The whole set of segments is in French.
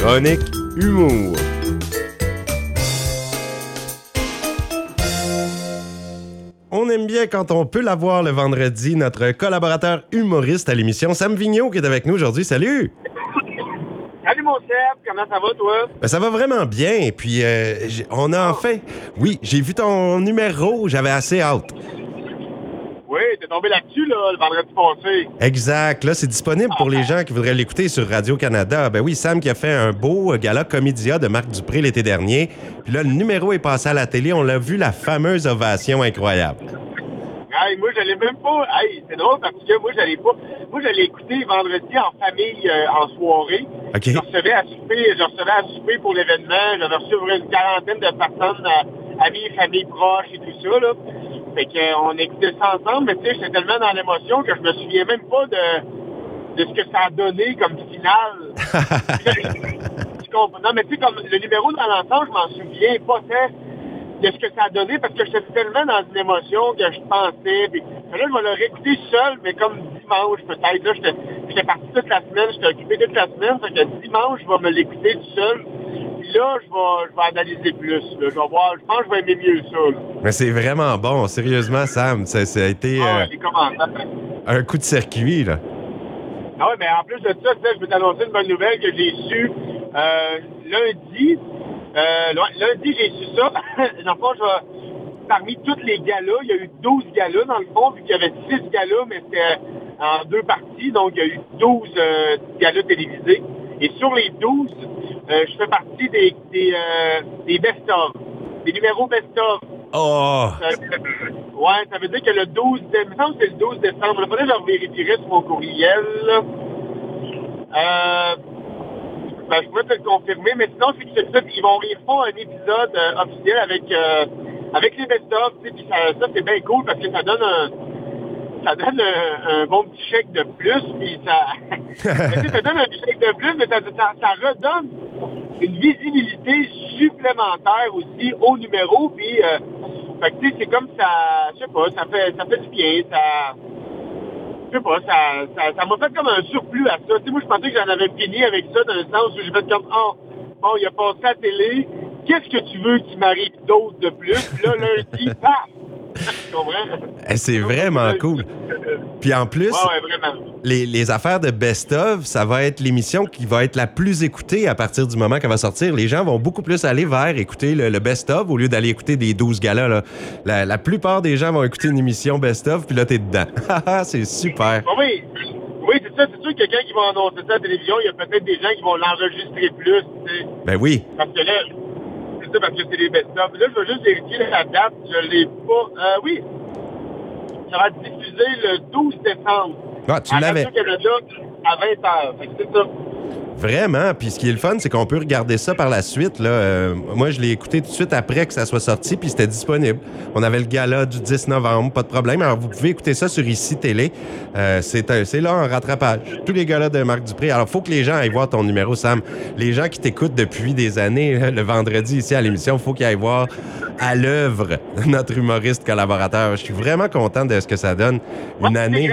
Chronique Humour. On aime bien quand on peut l'avoir le vendredi, notre collaborateur humoriste à l'émission, Sam Vigneault, qui est avec nous aujourd'hui. Salut! Salut mon Seb, comment ça va toi? Ben, ça va vraiment bien. Et puis, euh, on a enfin. Oui, j'ai vu ton numéro, j'avais assez hâte. T'es tombé là-dessus là, le vendredi passé. Exact. Là, c'est disponible pour les gens qui voudraient l'écouter sur Radio-Canada. Ben oui, Sam qui a fait un beau gala comédia de Marc Dupré l'été dernier. Puis là, le numéro est passé à la télé. On l'a vu, la fameuse ovation incroyable. Hey, moi j'allais même pas. Hey, c'est drôle parce que moi j'allais pas. Moi j'allais écouter vendredi en famille euh, en soirée. OK. Je recevais à souper, je recevais à souper pour l'événement. J'avais reçu une quarantaine de personnes, euh, amis, famille proches et tout ça. Là. Fait qu'on écoutait ça ensemble, mais tu sais, j'étais tellement dans l'émotion que je me souviens même pas de, de ce que ça a donné comme finale. Non, mais tu sais, comme le numéro dans l'ensemble, je m'en souviens pas tant de ce que ça a donné parce que j'étais tellement dans une émotion que je pensais. Puis, là, je vais le réécouter seul, mais comme dimanche peut-être. Là, j'étais parti toute la semaine, j'étais occupé toute la semaine. Fait que dimanche, je vais me l'écouter tout seul. Là, je vais, je vais analyser plus. là. Je vais voir, je pense que je vais aimer mieux ça. là. Mais c'est vraiment bon. Sérieusement, Sam, ça, ça a été Ah, euh, un coup de circuit, là. Ah ouais, mais en plus de ça, je vais t'annoncer une bonne nouvelle que j'ai su euh, lundi. Euh, lundi, j'ai su ça. dans le fond, je vais- parmi tous les galas, il y a eu 12 galas dans le fond, vu qu'il y avait 6 galas, mais c'était en deux parties, donc il y a eu 12 euh, galas télévisés. Et sur les 12, euh, je fais partie des, des, euh, des best-of, des numéros best-of. Oh! Ça- ouais, ça veut dire que le 12 décembre, il me semble que c'est le 12 décembre. Faudrait que je vérifierai sur mon courriel. Euh, ben, je pourrais te le confirmer, mais sinon, c'est que. Ils vont ils font un épisode euh, officiel avec, euh, avec les best-of, puis ça, ça c'est bien cool parce que ça donne un, ça donne un, un bon petit chèque de plus, puis ça, ça donne un petit chèque de plus, mais ça, ça, ça redonne une visibilité supplémentaire aussi au numéro, puis, euh, fait que, tu sais, c'est comme ça, je sais pas, ça fait, ça fait du bien, ça, je sais pas, ça, ça, ça m'a fait comme un surplus à ça. Tu sais, moi, je pensais que j'en avais fini avec ça, dans le sens où j'ai fait comme, oh, bon, il a passé à la télé, qu'est-ce que tu veux qu'il m'arrive d'autre de plus? Puis là, lundi, paf! Tu comprends? Eh, C'est vraiment cool. Puis en plus, Ouais, ouais, vraiment. les, les affaires de best-of, ça va être l'émission qui va être la plus écoutée à partir du moment qu'elle va sortir. Les gens vont beaucoup plus aller vers écouter le, le best-of au lieu d'aller écouter des 12 galas. là. La, la plupart des gens vont écouter une émission best-of, puis là, t'es dedans. Ah, c'est super. Ah oui, oui, c'est ça. C'est sûr que quelqu'un qui va annoncer ça à la télévision, il y a peut-être des gens qui vont l'enregistrer plus, tu sais. Ben oui. Parce que là, c'est ça, parce que c'est les best-of. Là, je vais juste vérifier la date. Je l'ai pas. Euh, oui. Ça va être diffusé le 12 décembre. Ah, tu à l'avais. Radio-Canada à 20h. Fait que c'est ça. Vraiment. Puis ce qui est le fun, c'est qu'on peut regarder ça par la suite. Là. Euh, moi, je l'ai écouté tout de suite après que ça soit sorti, puis c'était disponible. On avait le gala du 10 novembre, pas de problème. Alors, vous pouvez écouter ça sur Ici Télé. Euh, c'est un- c'est là en rattrapage. Tous les galas de Marc Dupré. Alors, faut que les gens aillent voir ton numéro, Sam. Les gens qui t'écoutent depuis des années, le vendredi ici à l'émission, faut qu'ils aillent voir à l'œuvre notre humoriste collaborateur. Je suis vraiment content de ce que ça donne. Une année.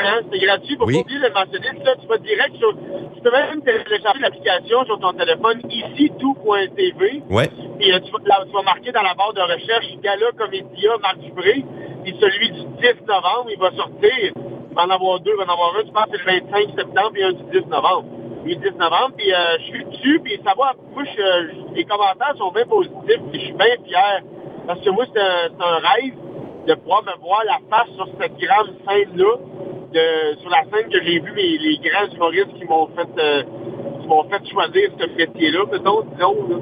Hein? C'est gratuit. Faut Oui. pas oublier de le mentionner. Ça, tu vas direct sur. Tu peux même télécharger l'application sur ton téléphone ici tout.tv. Ouais. Puis euh, tu, vas, là, tu vas marquer dans la barre de recherche Gala Comédia Marc Dupré. Puis celui du 10 novembre, il va sortir. Il va en avoir deux, il va en avoir un, tu penses, c'est le 25 septembre et un du 10 novembre. Le 10 novembre, puis euh, je suis dessus, puis ça va, moi, je, je- les commentaires sont bien positifs, puis je suis bien fier. Parce que moi, c'est un, c'est un rêve de pouvoir me voir la face sur cette grande scène-là, sur la scène que j'ai vu les grands humoristes qui m'ont fait euh, qui m'ont fait choisir ce métier-là, mettons, disons. Là.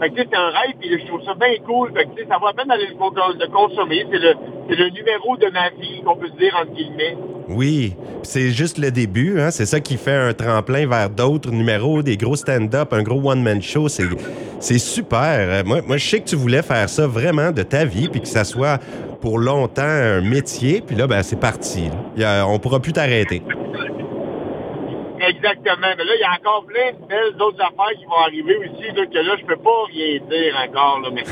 Fait que c'est un rêve, puis je trouve ça bien cool. Fait que ça va à peine d'aller le, con- le consommer. C'est le, c'est le numéro de ma vie, qu'on peut se dire, entre guillemets. Oui, c'est juste le début. Hein? C'est ça qui fait un tremplin vers d'autres numéros, des gros stand-up, un gros one-man show. C'est, c'est super. Moi, moi, je sais que tu voulais faire ça vraiment de ta vie, puis que ça soit pour longtemps un métier. Puis là, ben, c'est parti. on pourra plus t'arrêter. Exactement. Mais là, il y a encore plein de belles autres affaires qui vont arriver aussi, là, que là, je peux pas rien dire encore. Là, mais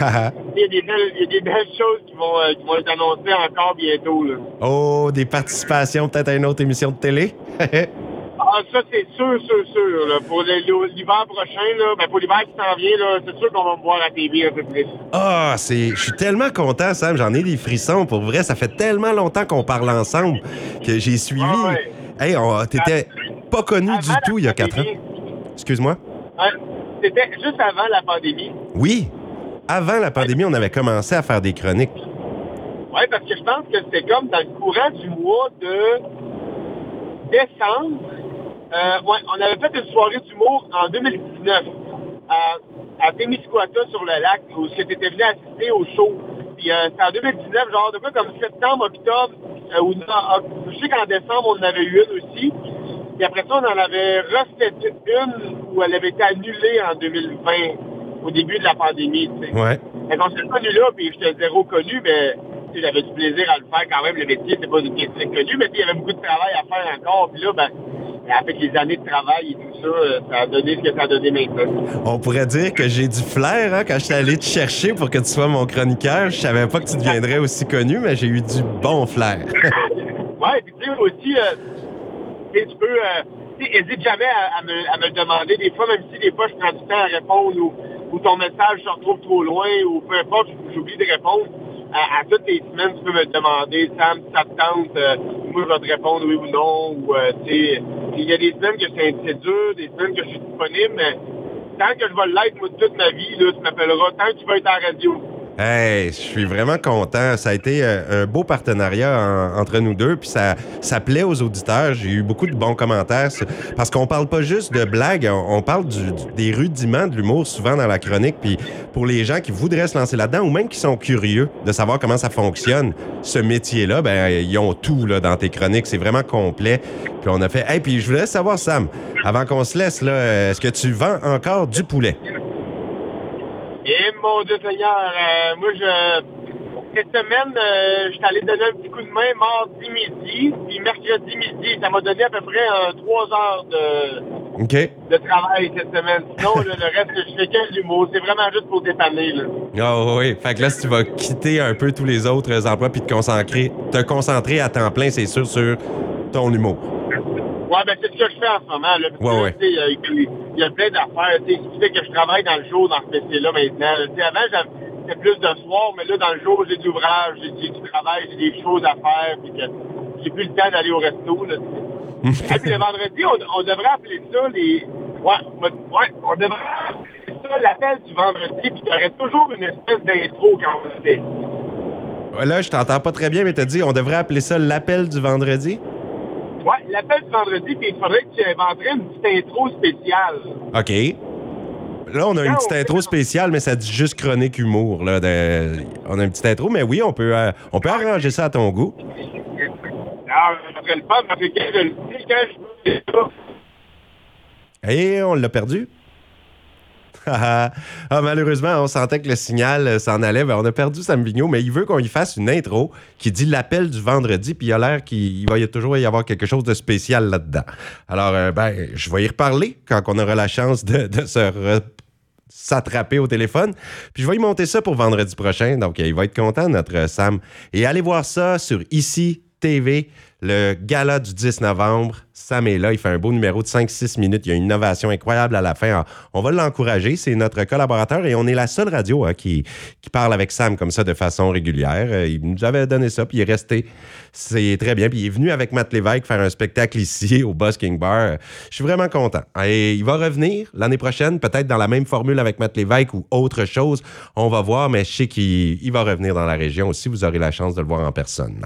il y, a des belles, il y a des belles choses qui vont, euh, qui vont être annoncées encore bientôt. Là. oh, des participations peut-être à une autre émission de télé? Ah, ça, c'est sûr, sûr, sûr. là. Pour l'hiver prochain, là, ben, pour l'hiver qui s'en vient, là, c'est sûr qu'on va me voir à TV un peu plus. Ah, c'est. Je suis tellement content, Sam. J'en ai des frissons. Pour vrai, ça fait tellement longtemps qu'on parle ensemble que j'ai suivi. Ah ouais. Hey, on- t'étais pas connu du tout il y a quatre ans. Excuse-moi. C'était juste avant la pandémie. Oui. Avant la pandémie, on avait commencé à faire des chroniques. Oui, parce que je pense que c'était comme dans le courant du mois de décembre. Euh, ouais, on avait fait une soirée d'humour en 2019 à, à Témiscouata sur le lac où tu étais venu assister au show. Puis euh, c'était en 2019, genre de quoi comme septembre, octobre, euh, ou je sais qu'en décembre, on en avait eu une aussi. Puis après ça, on en avait refait une où elle avait été annulée en 2020, au début de la pandémie. tu sais. Ouais. Fait qu'on s'est connu là, puis j'étais zéro connu, mais j'avais du plaisir à le faire quand même. Le métier, c'est pas une métier connu, mais il y avait beaucoup de travail à faire encore. Puis là, ben, avec les années de travail et tout ça, euh, ça a donné ce que ça a donné maintenant. On pourrait dire que j'ai du flair hein, quand je suis allé te chercher pour que tu sois mon chroniqueur. Je savais pas que tu deviendrais aussi connu, mais j'ai eu du bon flair. Ouais, puis tu sais, aussi, euh, tu peux, euh, tu sais, hésite jamais à, à me, à me le demander. Des fois, même si des fois je prends du temps à répondre ou, ton message se retrouve trop loin ou peu importe, j'oublie de répondre. À, à toutes les semaines, tu peux me demander, Sam, ça te tente, euh, moi je vais te répondre oui ou non. Ou, euh, il y a des semaines que c'est dur, des semaines que je suis disponible, mais tant que je vais l'être, moi, toute ma vie, tu m'appelleras. Tant que tu vas être en radio. Hey, je suis vraiment content. Ça a été euh, un beau partenariat en- entre nous deux, puis ça, ça plaît aux auditeurs. J'ai eu beaucoup de bons commentaires parce qu'on parle pas juste de blagues, on, on parle du- du- des rudiments de l'humour souvent dans la chronique. Puis pour les gens qui voudraient se lancer là-dedans ou même qui sont curieux de savoir comment ça fonctionne, ce métier-là, ben ils ont tout là dans tes chroniques. C'est vraiment complet. Puis on a fait. Hey, puis je voulais savoir Sam, avant qu'on se laisse là, est-ce que tu vends encore du poulet? Et mon Dieu Seigneur, euh, moi, je, cette semaine, euh, je suis allé donner un petit coup de main mardi midi, puis mercredi midi. Ça m'a donné à peu près euh, trois heures de, de travail cette semaine. Sinon, là, le reste, je fais que l'humour. C'est vraiment juste pour dépanner. Là. Ah oui, fait que là, si tu vas quitter un peu tous les autres emplois puis te concentrer, te concentrer à temps plein, c'est sûr, sur ton humour. Ouais, ben c'est ce que je fais en ce moment. Là, Ouais, ouais. euh, Il y a plein d'affaires. tu sais, Ce qui fait que je travaille dans le jour dans ce métier-là maintenant. Tu Avant, c'était plus de soir, mais là, dans le jour, j'ai de l'ouvrage, j'ai du travail, j'ai des choses à faire, puis que j'ai plus le temps d'aller au resto. Là. Et puis le vendredi, on, devrait appeler ça les. Ouais, ouais, on devrait appeler ça l'appel du vendredi, puis aurait toujours une espèce d'intro quand on le fait. Là, je t'entends pas très bien, mais t'as dit, on devrait appeler ça l'appel du vendredi? Ouais, l'appel du vendredi, puis il faudrait que tu inventerais une petite intro spéciale. OK. Là, on a une petite intro spéciale, mais ça dit juste chronique humour. Là, de- On a une petite intro, mais oui, on peut, euh, on peut arranger ça à ton goût. Alors, ça serait le fun, parce que quand je le dis, quand je Et on l'a perdu. ah, malheureusement, on sentait que le signal euh, s'en allait. Ben, on a perdu Sam Vigneault, mais il veut qu'on y fasse une intro qui dit l'appel du vendredi, puis il a l'air qu'il il va toujours y avoir quelque chose de spécial là-dedans. Alors, euh, ben, je vais y reparler quand on aura la chance de, s'attraper au téléphone. Puis je vais y monter ça pour vendredi prochain. Donc, il va être content, notre euh, Sam. Et allez voir ça sur Ici TV, le gala du 10 novembre. Sam est là, il fait un beau numéro de 5-6 minutes. Il y a une innovation incroyable à la fin. On va l'encourager. C'est notre collaborateur et on est la seule radio hein, qui, qui parle avec Sam comme ça de façon régulière. Euh, Il nous avait donné ça, puis il est resté. C'est très bien. Puis il est venu avec Matt Lévesque faire un spectacle ici au Busking Bar. Je suis vraiment content. Et il va revenir l'année prochaine, peut-être dans la même formule avec Matt Lévesque ou autre chose. On va voir, mais je sais qu'il il va revenir dans la région aussi. Vous aurez la chance de le voir en personne.